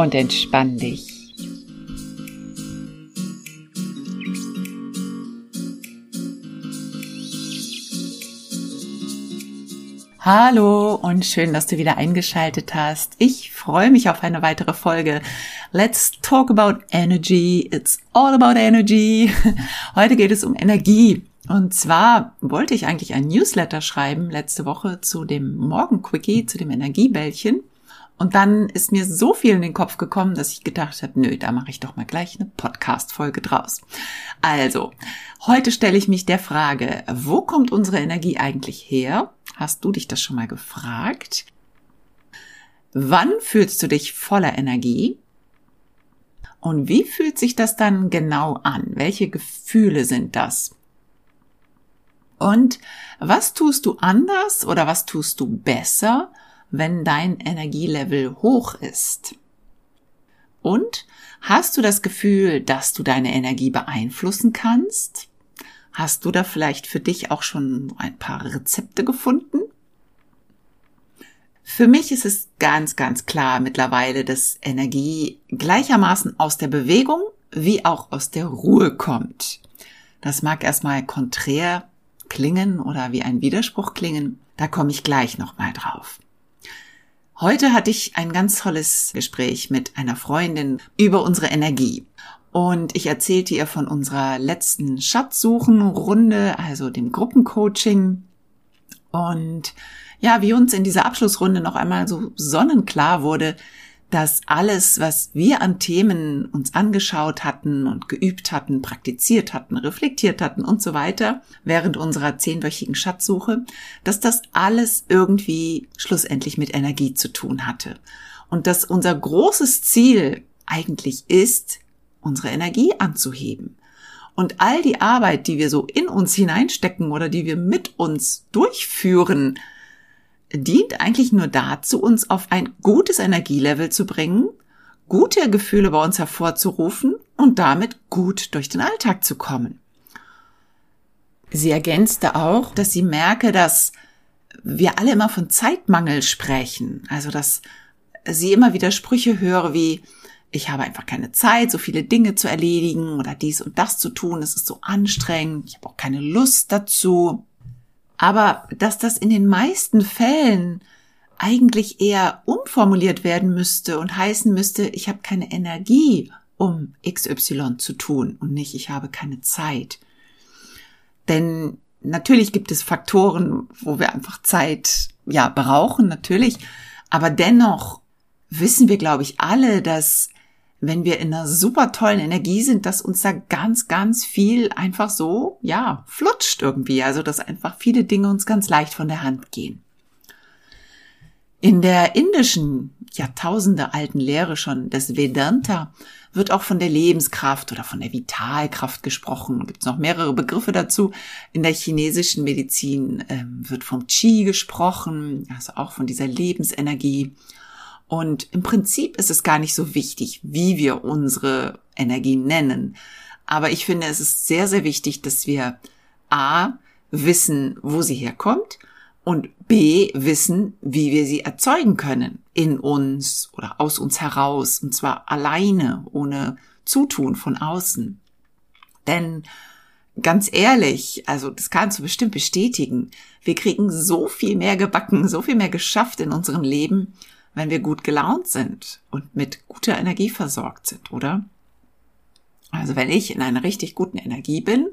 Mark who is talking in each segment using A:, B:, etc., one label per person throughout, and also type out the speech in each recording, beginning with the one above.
A: Und entspann dich. Hallo und schön, dass du wieder eingeschaltet hast. Ich freue mich auf eine weitere Folge. Let's talk about energy. It's all about energy. Heute geht es um Energie. Und zwar wollte ich eigentlich ein Newsletter schreiben letzte Woche zu dem Morgenquickie, zu dem Energiebällchen. Und dann ist mir so viel in den Kopf gekommen, dass ich gedacht habe, nö, da mache ich doch mal gleich eine Podcast-Folge draus. Also, heute stelle ich mich der Frage, wo kommt unsere Energie eigentlich her? Hast du dich das schon mal gefragt? Wann fühlst du dich voller Energie? Und wie fühlt sich das dann genau an? Welche Gefühle sind das? Und was tust du anders oder was tust du besser, wenn dein Energielevel hoch ist? Und hast du das Gefühl, dass du deine Energie beeinflussen kannst? Hast du da vielleicht für dich auch schon ein paar Rezepte gefunden? Für mich ist es ganz, ganz klar mittlerweile, dass Energie gleichermaßen aus der Bewegung wie auch aus der Ruhe kommt. Das mag erstmal konträr klingen oder wie ein Widerspruch klingen. Da komme ich gleich nochmal drauf. Heute hatte ich ein ganz tolles Gespräch mit einer Freundin über unsere Energie. Und ich erzählte ihr von unserer letzten Schatzsuchenrunde, also dem Gruppencoaching. Und ja, wie uns in dieser Abschlussrunde noch einmal so sonnenklar wurde, dass alles, was wir an Themen uns angeschaut hatten und geübt hatten, praktiziert hatten, reflektiert hatten und so weiter, während unserer zehnwöchigen Schatzsuche, dass das alles irgendwie schlussendlich mit Energie zu tun hatte. Und dass unser großes Ziel eigentlich ist, unsere Energie anzuheben. Und all die Arbeit, die wir so in uns hineinstecken oder die wir mit uns durchführen, dient eigentlich nur dazu, uns auf ein gutes Energielevel zu bringen, gute Gefühle bei uns hervorzurufen und damit gut durch den Alltag zu kommen. Sie ergänzte auch, dass sie merke, dass wir alle immer von Zeitmangel sprechen. Also, dass sie immer wieder Sprüche höre wie, ich habe einfach keine Zeit, so viele Dinge zu erledigen oder dies und das zu tun. Es ist so anstrengend. Ich habe auch keine Lust dazu. Aber dass das in den meisten Fällen eigentlich eher umformuliert werden müsste und heißen müsste, ich habe keine Energie, um XY zu tun und nicht, ich habe keine Zeit. Denn natürlich gibt es Faktoren, wo wir einfach Zeit, ja, brauchen, natürlich. Aber dennoch wissen wir, glaube ich, alle, dass wenn wir in einer super tollen Energie sind, dass uns da ganz, ganz viel einfach so, ja, flutscht irgendwie. Also, dass einfach viele Dinge uns ganz leicht von der Hand gehen. In der indischen, Jahrtausende alten Lehre schon des Vedanta wird auch von der Lebenskraft oder von der Vitalkraft gesprochen. Gibt es noch mehrere Begriffe dazu. In der chinesischen Medizin ähm, wird vom Qi gesprochen, also auch von dieser Lebensenergie. Und im Prinzip ist es gar nicht so wichtig, wie wir unsere Energie nennen. Aber ich finde, es ist sehr, sehr wichtig, dass wir A wissen, wo sie herkommt und B wissen, wie wir sie erzeugen können. In uns oder aus uns heraus. Und zwar alleine, ohne Zutun von außen. Denn ganz ehrlich, also das kannst du bestimmt bestätigen, wir kriegen so viel mehr gebacken, so viel mehr geschafft in unserem Leben, wenn wir gut gelaunt sind und mit guter Energie versorgt sind, oder? Also wenn ich in einer richtig guten Energie bin,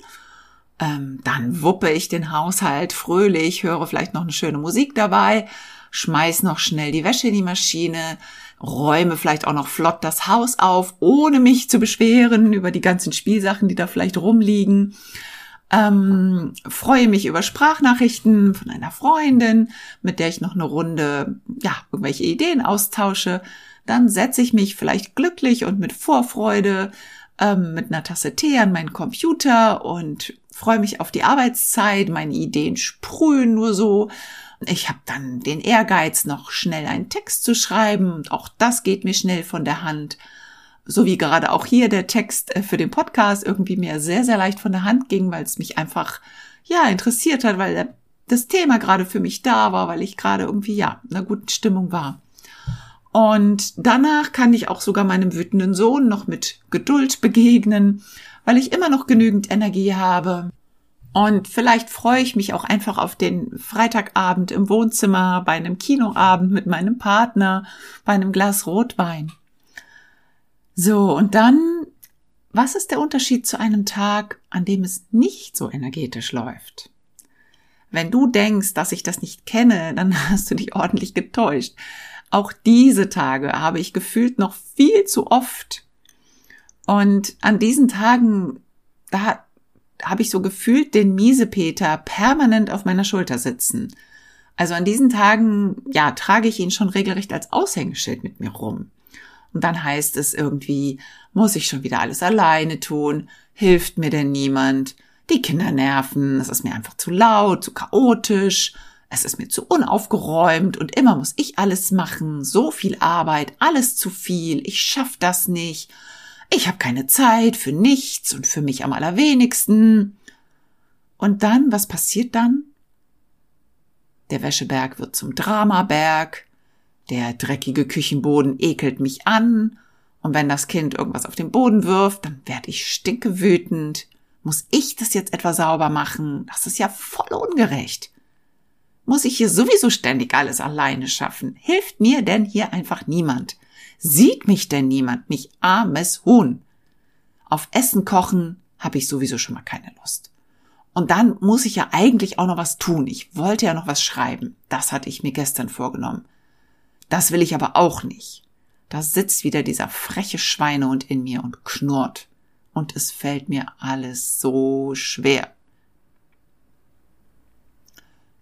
A: ähm, dann wuppe ich den Haushalt fröhlich, höre vielleicht noch eine schöne Musik dabei, schmeiß noch schnell die Wäsche in die Maschine, räume vielleicht auch noch flott das Haus auf, ohne mich zu beschweren über die ganzen Spielsachen, die da vielleicht rumliegen. Ähm, freue mich über Sprachnachrichten von einer Freundin, mit der ich noch eine Runde, ja, irgendwelche Ideen austausche. Dann setze ich mich vielleicht glücklich und mit Vorfreude ähm, mit einer Tasse Tee an meinen Computer und freue mich auf die Arbeitszeit. Meine Ideen sprühen nur so. Ich habe dann den Ehrgeiz, noch schnell einen Text zu schreiben. Auch das geht mir schnell von der Hand so wie gerade auch hier der Text äh, für den Podcast irgendwie mir sehr, sehr leicht von der Hand ging, weil es mich einfach, ja, interessiert hat, weil das Thema gerade für mich da war, weil ich gerade irgendwie, ja, in einer guten Stimmung war. Und danach kann ich auch sogar meinem wütenden Sohn noch mit Geduld begegnen, weil ich immer noch genügend Energie habe. Und vielleicht freue ich mich auch einfach auf den Freitagabend im Wohnzimmer, bei einem Kinoabend mit meinem Partner, bei einem Glas Rotwein. So, und dann, was ist der Unterschied zu einem Tag, an dem es nicht so energetisch läuft? Wenn du denkst, dass ich das nicht kenne, dann hast du dich ordentlich getäuscht. Auch diese Tage habe ich gefühlt noch viel zu oft. Und an diesen Tagen, da habe ich so gefühlt den Miesepeter permanent auf meiner Schulter sitzen. Also an diesen Tagen, ja, trage ich ihn schon regelrecht als Aushängeschild mit mir rum. Und dann heißt es irgendwie, muss ich schon wieder alles alleine tun? Hilft mir denn niemand? Die Kinder nerven, es ist mir einfach zu laut, zu chaotisch, es ist mir zu unaufgeräumt und immer muss ich alles machen, so viel Arbeit, alles zu viel, ich schaff das nicht. Ich habe keine Zeit für nichts und für mich am allerwenigsten. Und dann, was passiert dann? Der Wäscheberg wird zum Dramaberg, der dreckige Küchenboden ekelt mich an, und wenn das Kind irgendwas auf den Boden wirft, dann werde ich stinkewütend. Muss ich das jetzt etwa sauber machen? Das ist ja voll ungerecht. Muss ich hier sowieso ständig alles alleine schaffen? Hilft mir denn hier einfach niemand? Sieht mich denn niemand, mich armes Huhn? Auf Essen kochen habe ich sowieso schon mal keine Lust. Und dann muss ich ja eigentlich auch noch was tun. Ich wollte ja noch was schreiben. Das hatte ich mir gestern vorgenommen. Das will ich aber auch nicht. Da sitzt wieder dieser freche Schweinehund in mir und knurrt. Und es fällt mir alles so schwer.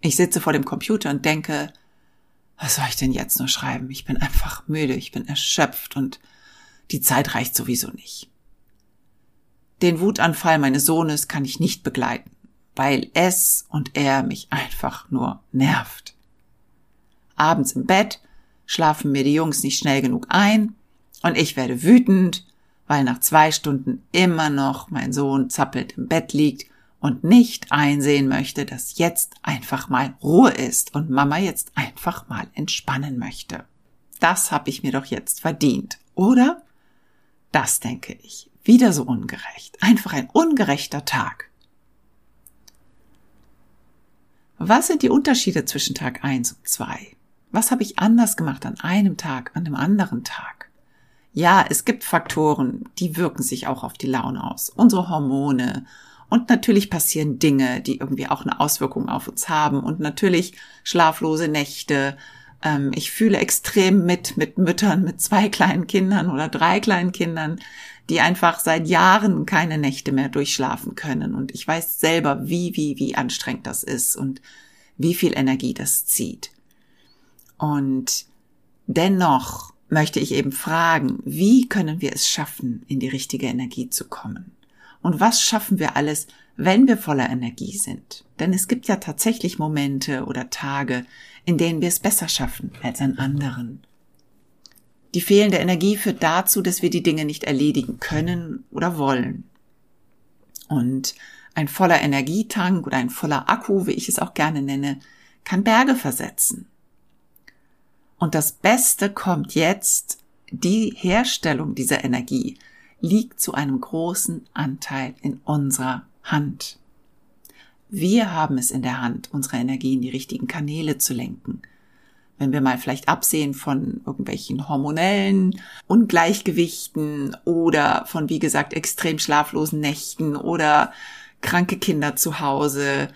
A: Ich sitze vor dem Computer und denke, was soll ich denn jetzt nur schreiben? Ich bin einfach müde, ich bin erschöpft und die Zeit reicht sowieso nicht. Den Wutanfall meines Sohnes kann ich nicht begleiten, weil es und er mich einfach nur nervt. Abends im Bett schlafen mir die Jungs nicht schnell genug ein und ich werde wütend, weil nach zwei Stunden immer noch mein Sohn zappelt im Bett liegt und nicht einsehen möchte, dass jetzt einfach mal Ruhe ist und Mama jetzt einfach mal entspannen möchte. Das habe ich mir doch jetzt verdient, oder? Das denke ich. Wieder so ungerecht. Einfach ein ungerechter Tag. Was sind die Unterschiede zwischen Tag 1 und 2? Was habe ich anders gemacht an einem Tag, an einem anderen Tag? Ja, es gibt Faktoren, die wirken sich auch auf die Laune aus. Unsere Hormone. Und natürlich passieren Dinge, die irgendwie auch eine Auswirkung auf uns haben. Und natürlich schlaflose Nächte. Ähm, ich fühle extrem mit, mit Müttern mit zwei kleinen Kindern oder drei kleinen Kindern, die einfach seit Jahren keine Nächte mehr durchschlafen können. Und ich weiß selber, wie, wie, wie anstrengend das ist und wie viel Energie das zieht. Und dennoch möchte ich eben fragen, wie können wir es schaffen, in die richtige Energie zu kommen? Und was schaffen wir alles, wenn wir voller Energie sind? Denn es gibt ja tatsächlich Momente oder Tage, in denen wir es besser schaffen als an anderen. Die fehlende Energie führt dazu, dass wir die Dinge nicht erledigen können oder wollen. Und ein voller Energietank oder ein voller Akku, wie ich es auch gerne nenne, kann Berge versetzen. Und das Beste kommt jetzt, die Herstellung dieser Energie liegt zu einem großen Anteil in unserer Hand. Wir haben es in der Hand, unsere Energie in die richtigen Kanäle zu lenken. Wenn wir mal vielleicht absehen von irgendwelchen hormonellen Ungleichgewichten oder von, wie gesagt, extrem schlaflosen Nächten oder kranke Kinder zu Hause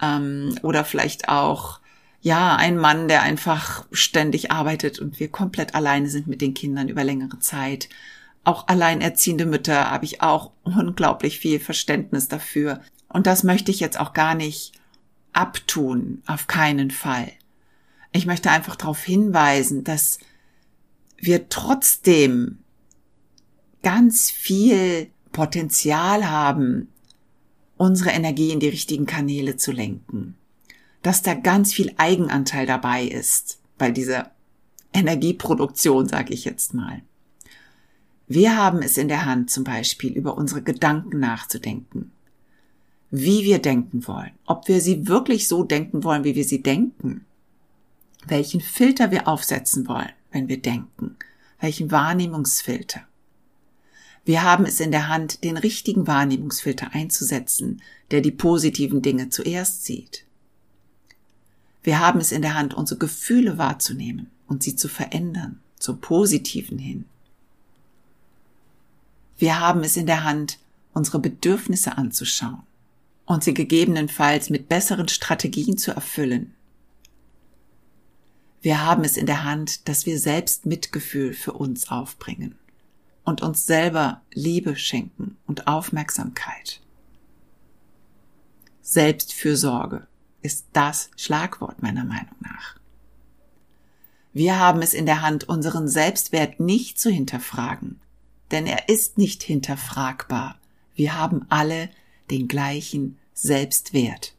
A: ähm, oder vielleicht auch ja, ein Mann, der einfach ständig arbeitet und wir komplett alleine sind mit den Kindern über längere Zeit. Auch alleinerziehende Mütter habe ich auch unglaublich viel Verständnis dafür. Und das möchte ich jetzt auch gar nicht abtun, auf keinen Fall. Ich möchte einfach darauf hinweisen, dass wir trotzdem ganz viel Potenzial haben, unsere Energie in die richtigen Kanäle zu lenken. Dass da ganz viel Eigenanteil dabei ist bei dieser Energieproduktion, sage ich jetzt mal. Wir haben es in der Hand, zum Beispiel über unsere Gedanken nachzudenken. Wie wir denken wollen. Ob wir sie wirklich so denken wollen, wie wir sie denken. Welchen Filter wir aufsetzen wollen, wenn wir denken. Welchen Wahrnehmungsfilter. Wir haben es in der Hand, den richtigen Wahrnehmungsfilter einzusetzen, der die positiven Dinge zuerst sieht. Wir haben es in der Hand, unsere Gefühle wahrzunehmen und sie zu verändern, zum Positiven hin. Wir haben es in der Hand, unsere Bedürfnisse anzuschauen und sie gegebenenfalls mit besseren Strategien zu erfüllen. Wir haben es in der Hand, dass wir selbst Mitgefühl für uns aufbringen und uns selber Liebe schenken und Aufmerksamkeit. Selbstfürsorge ist das Schlagwort meiner Meinung nach. Wir haben es in der Hand, unseren Selbstwert nicht zu hinterfragen, denn er ist nicht hinterfragbar. Wir haben alle den gleichen Selbstwert.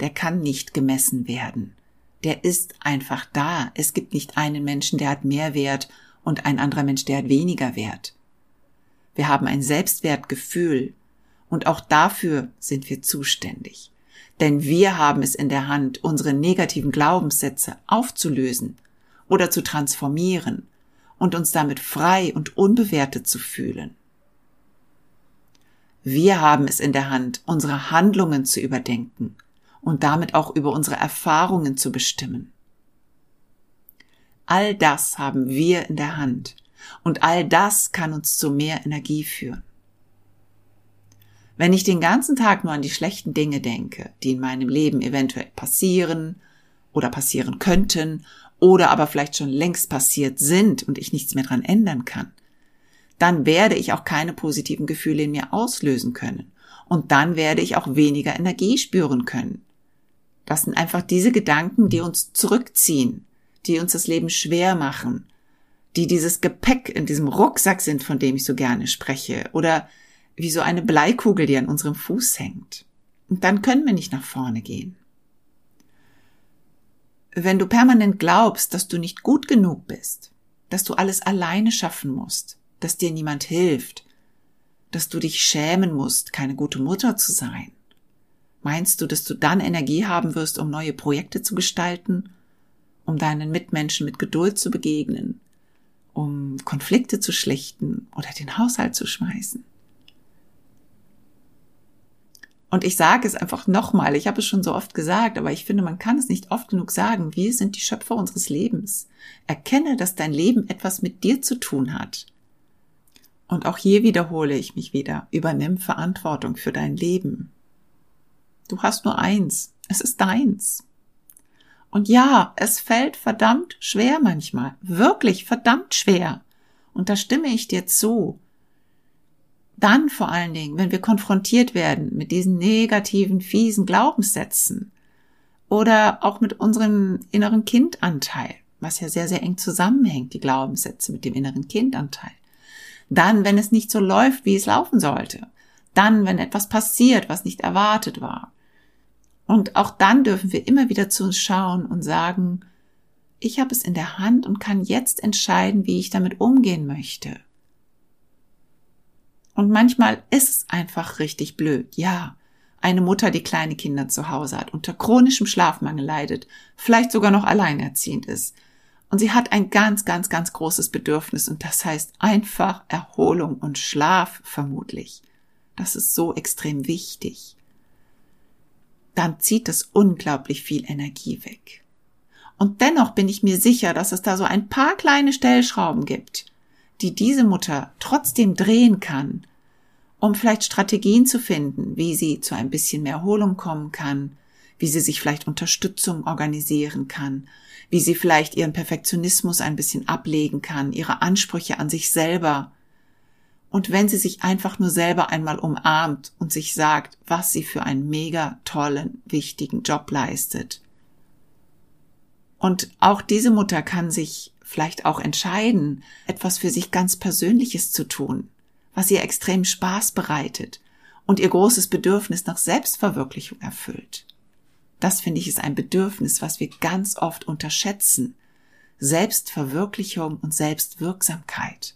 A: Der kann nicht gemessen werden. Der ist einfach da. Es gibt nicht einen Menschen, der hat mehr Wert und ein anderer Mensch, der hat weniger Wert. Wir haben ein Selbstwertgefühl und auch dafür sind wir zuständig. Denn wir haben es in der Hand, unsere negativen Glaubenssätze aufzulösen oder zu transformieren und uns damit frei und unbewertet zu fühlen. Wir haben es in der Hand, unsere Handlungen zu überdenken und damit auch über unsere Erfahrungen zu bestimmen. All das haben wir in der Hand und all das kann uns zu mehr Energie führen. Wenn ich den ganzen Tag nur an die schlechten Dinge denke, die in meinem Leben eventuell passieren oder passieren könnten oder aber vielleicht schon längst passiert sind und ich nichts mehr dran ändern kann, dann werde ich auch keine positiven Gefühle in mir auslösen können. Und dann werde ich auch weniger Energie spüren können. Das sind einfach diese Gedanken, die uns zurückziehen, die uns das Leben schwer machen, die dieses Gepäck in diesem Rucksack sind, von dem ich so gerne spreche, oder wie so eine Bleikugel, die an unserem Fuß hängt. Und dann können wir nicht nach vorne gehen. Wenn du permanent glaubst, dass du nicht gut genug bist, dass du alles alleine schaffen musst, dass dir niemand hilft, dass du dich schämen musst, keine gute Mutter zu sein, meinst du, dass du dann Energie haben wirst, um neue Projekte zu gestalten, um deinen Mitmenschen mit Geduld zu begegnen, um Konflikte zu schlichten oder den Haushalt zu schmeißen. Und ich sage es einfach nochmal, ich habe es schon so oft gesagt, aber ich finde, man kann es nicht oft genug sagen, wir sind die Schöpfer unseres Lebens. Erkenne, dass dein Leben etwas mit dir zu tun hat. Und auch hier wiederhole ich mich wieder, übernimm Verantwortung für dein Leben. Du hast nur eins, es ist deins. Und ja, es fällt verdammt schwer manchmal. Wirklich verdammt schwer. Und da stimme ich dir zu. Dann vor allen Dingen, wenn wir konfrontiert werden mit diesen negativen, fiesen Glaubenssätzen oder auch mit unserem inneren Kindanteil, was ja sehr, sehr eng zusammenhängt, die Glaubenssätze mit dem inneren Kindanteil. Dann, wenn es nicht so läuft, wie es laufen sollte. Dann, wenn etwas passiert, was nicht erwartet war. Und auch dann dürfen wir immer wieder zu uns schauen und sagen, ich habe es in der Hand und kann jetzt entscheiden, wie ich damit umgehen möchte. Und manchmal ist es einfach richtig blöd, ja. Eine Mutter, die kleine Kinder zu Hause hat, unter chronischem Schlafmangel leidet, vielleicht sogar noch alleinerziehend ist. Und sie hat ein ganz, ganz, ganz großes Bedürfnis und das heißt einfach Erholung und Schlaf vermutlich. Das ist so extrem wichtig dann zieht es unglaublich viel Energie weg. Und dennoch bin ich mir sicher, dass es da so ein paar kleine Stellschrauben gibt, die diese Mutter trotzdem drehen kann, um vielleicht Strategien zu finden, wie sie zu ein bisschen mehr Erholung kommen kann, wie sie sich vielleicht Unterstützung organisieren kann, wie sie vielleicht ihren Perfektionismus ein bisschen ablegen kann, ihre Ansprüche an sich selber Und wenn sie sich einfach nur selber einmal umarmt und sich sagt, was sie für einen mega tollen, wichtigen Job leistet. Und auch diese Mutter kann sich vielleicht auch entscheiden, etwas für sich ganz Persönliches zu tun, was ihr extrem Spaß bereitet und ihr großes Bedürfnis nach Selbstverwirklichung erfüllt. Das finde ich ist ein Bedürfnis, was wir ganz oft unterschätzen. Selbstverwirklichung und Selbstwirksamkeit.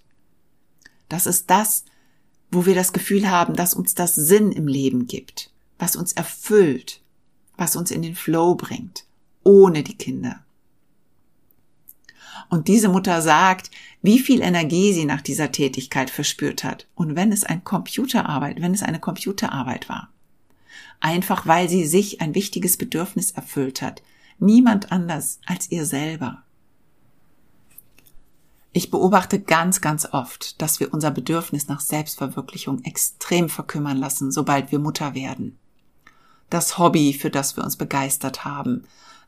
A: Das ist das, wo wir das Gefühl haben, dass uns das Sinn im Leben gibt, was uns erfüllt, was uns in den Flow bringt, ohne die Kinder. Und diese Mutter sagt, wie viel Energie sie nach dieser Tätigkeit verspürt hat. Und wenn es ein Computerarbeit, wenn es eine Computerarbeit war. Einfach weil sie sich ein wichtiges Bedürfnis erfüllt hat. Niemand anders als ihr selber. Ich beobachte ganz, ganz oft, dass wir unser Bedürfnis nach Selbstverwirklichung extrem verkümmern lassen, sobald wir Mutter werden. Das Hobby, für das wir uns begeistert haben,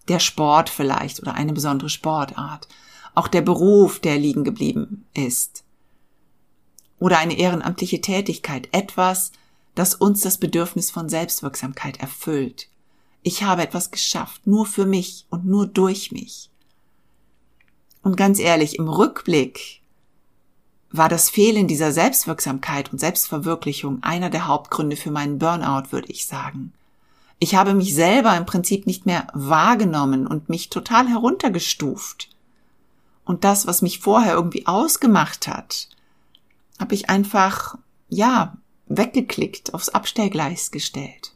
A: der Sport vielleicht oder eine besondere Sportart, auch der Beruf, der liegen geblieben ist. Oder eine ehrenamtliche Tätigkeit, etwas, das uns das Bedürfnis von Selbstwirksamkeit erfüllt. Ich habe etwas geschafft, nur für mich und nur durch mich. Und ganz ehrlich, im Rückblick war das Fehlen dieser Selbstwirksamkeit und Selbstverwirklichung einer der Hauptgründe für meinen Burnout, würde ich sagen. Ich habe mich selber im Prinzip nicht mehr wahrgenommen und mich total heruntergestuft. Und das, was mich vorher irgendwie ausgemacht hat, habe ich einfach, ja, weggeklickt, aufs Abstellgleis gestellt.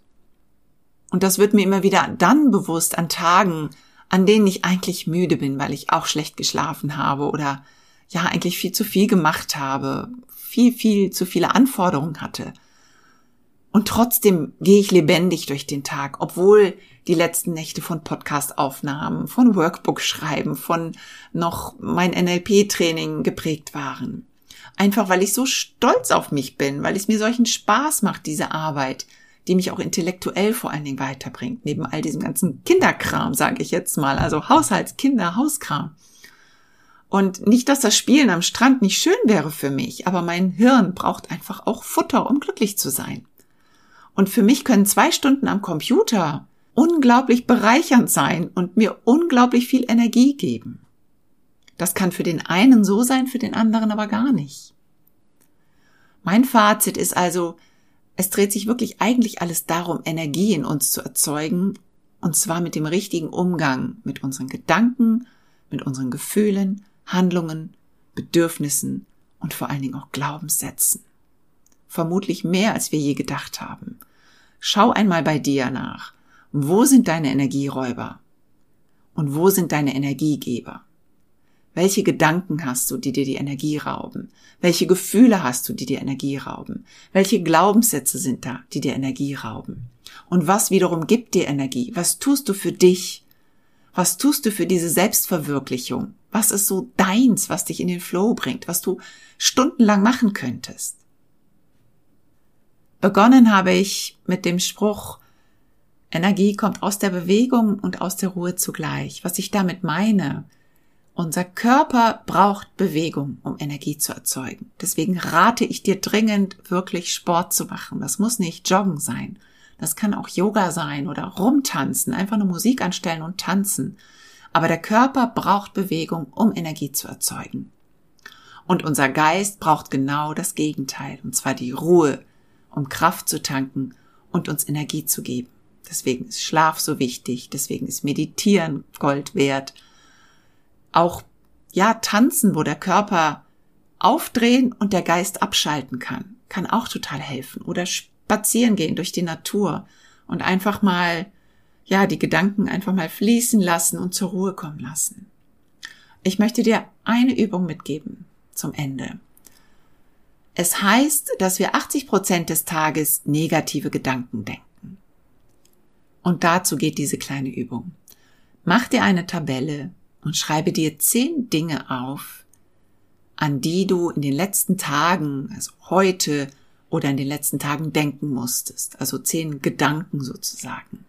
A: Und das wird mir immer wieder dann bewusst an Tagen, an denen ich eigentlich müde bin, weil ich auch schlecht geschlafen habe oder ja eigentlich viel zu viel gemacht habe, viel, viel zu viele Anforderungen hatte. Und trotzdem gehe ich lebendig durch den Tag, obwohl die letzten Nächte von Podcast-Aufnahmen, von Workbook-Schreiben, von noch mein NLP-Training geprägt waren. Einfach weil ich so stolz auf mich bin, weil es mir solchen Spaß macht, diese Arbeit, die mich auch intellektuell vor allen Dingen weiterbringt, neben all diesem ganzen Kinderkram, sage ich jetzt mal, also Haushaltskinder, Hauskram. Und nicht, dass das Spielen am Strand nicht schön wäre für mich, aber mein Hirn braucht einfach auch Futter, um glücklich zu sein. Und für mich können zwei Stunden am Computer unglaublich bereichernd sein und mir unglaublich viel Energie geben. Das kann für den einen so sein, für den anderen aber gar nicht. Mein Fazit ist also, es dreht sich wirklich eigentlich alles darum, Energie in uns zu erzeugen, und zwar mit dem richtigen Umgang mit unseren Gedanken, mit unseren Gefühlen, Handlungen, Bedürfnissen und vor allen Dingen auch Glaubenssätzen. Vermutlich mehr, als wir je gedacht haben. Schau einmal bei dir nach. Wo sind deine Energieräuber? Und wo sind deine Energiegeber? Welche Gedanken hast du, die dir die Energie rauben? Welche Gefühle hast du, die dir Energie rauben? Welche Glaubenssätze sind da, die dir Energie rauben? Und was wiederum gibt dir Energie? Was tust du für dich? Was tust du für diese Selbstverwirklichung? Was ist so deins, was dich in den Flow bringt, was du stundenlang machen könntest? Begonnen habe ich mit dem Spruch, Energie kommt aus der Bewegung und aus der Ruhe zugleich. Was ich damit meine, unser Körper braucht Bewegung, um Energie zu erzeugen. Deswegen rate ich dir dringend, wirklich Sport zu machen. Das muss nicht Joggen sein. Das kann auch Yoga sein oder rumtanzen, einfach nur Musik anstellen und tanzen. Aber der Körper braucht Bewegung, um Energie zu erzeugen. Und unser Geist braucht genau das Gegenteil, und zwar die Ruhe, um Kraft zu tanken und uns Energie zu geben. Deswegen ist Schlaf so wichtig, deswegen ist Meditieren Gold wert, auch ja tanzen, wo der Körper aufdrehen und der Geist abschalten kann, kann auch total helfen. Oder spazieren gehen durch die Natur und einfach mal ja die Gedanken einfach mal fließen lassen und zur Ruhe kommen lassen. Ich möchte dir eine Übung mitgeben zum Ende. Es heißt, dass wir 80 Prozent des Tages negative Gedanken denken. Und dazu geht diese kleine Übung. Mach dir eine Tabelle und schreibe dir zehn Dinge auf, an die du in den letzten Tagen, also heute oder in den letzten Tagen denken musstest. Also zehn Gedanken sozusagen.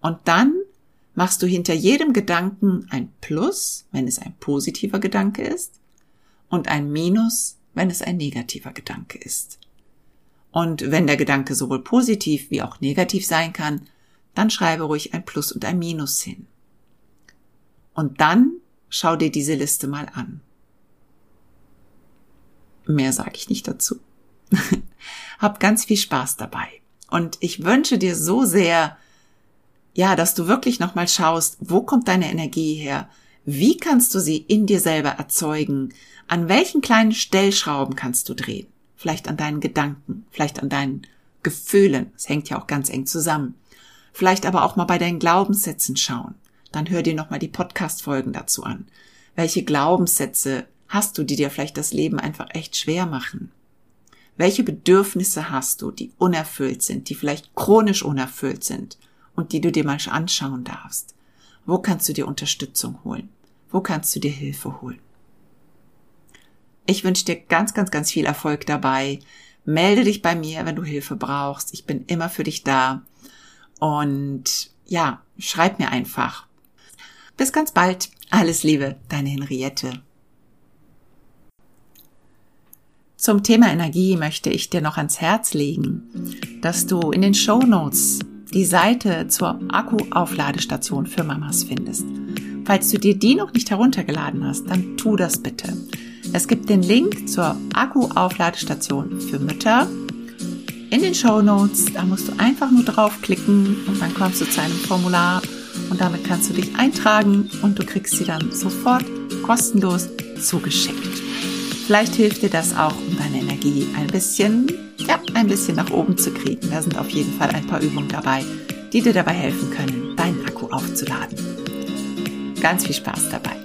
A: Und dann machst du hinter jedem Gedanken ein Plus, wenn es ein positiver Gedanke ist, und ein Minus, wenn es ein negativer Gedanke ist. Und wenn der Gedanke sowohl positiv wie auch negativ sein kann, dann schreibe ruhig ein Plus und ein Minus hin. Und dann schau dir diese Liste mal an. Mehr sage ich nicht dazu. Hab ganz viel Spaß dabei. Und ich wünsche dir so sehr, ja, dass du wirklich nochmal schaust, wo kommt deine Energie her? Wie kannst du sie in dir selber erzeugen? An welchen kleinen Stellschrauben kannst du drehen? Vielleicht an deinen Gedanken, vielleicht an deinen Gefühlen. Es hängt ja auch ganz eng zusammen. Vielleicht aber auch mal bei deinen Glaubenssätzen schauen. Dann hör dir nochmal die Podcast-Folgen dazu an. Welche Glaubenssätze hast du, die dir vielleicht das Leben einfach echt schwer machen? Welche Bedürfnisse hast du, die unerfüllt sind, die vielleicht chronisch unerfüllt sind und die du dir mal anschauen darfst? Wo kannst du dir Unterstützung holen? Wo kannst du dir Hilfe holen? Ich wünsche dir ganz, ganz, ganz viel Erfolg dabei. Melde dich bei mir, wenn du Hilfe brauchst. Ich bin immer für dich da. Und ja, schreib mir einfach. Bis ganz bald. Alles Liebe, deine Henriette. Zum Thema Energie möchte ich dir noch ans Herz legen, dass du in den Show Notes die Seite zur Akku-Aufladestation für Mamas findest. Falls du dir die noch nicht heruntergeladen hast, dann tu das bitte. Es gibt den Link zur Akku-Aufladestation für Mütter in den Show Notes. Da musst du einfach nur draufklicken und dann kommst du zu einem Formular und damit kannst du dich eintragen und du kriegst sie dann sofort kostenlos zugeschickt. Vielleicht hilft dir das auch, um deine Energie ein bisschen, ja, ein bisschen nach oben zu kriegen. Da sind auf jeden Fall ein paar Übungen dabei, die dir dabei helfen können, deinen Akku aufzuladen. Ganz viel Spaß dabei.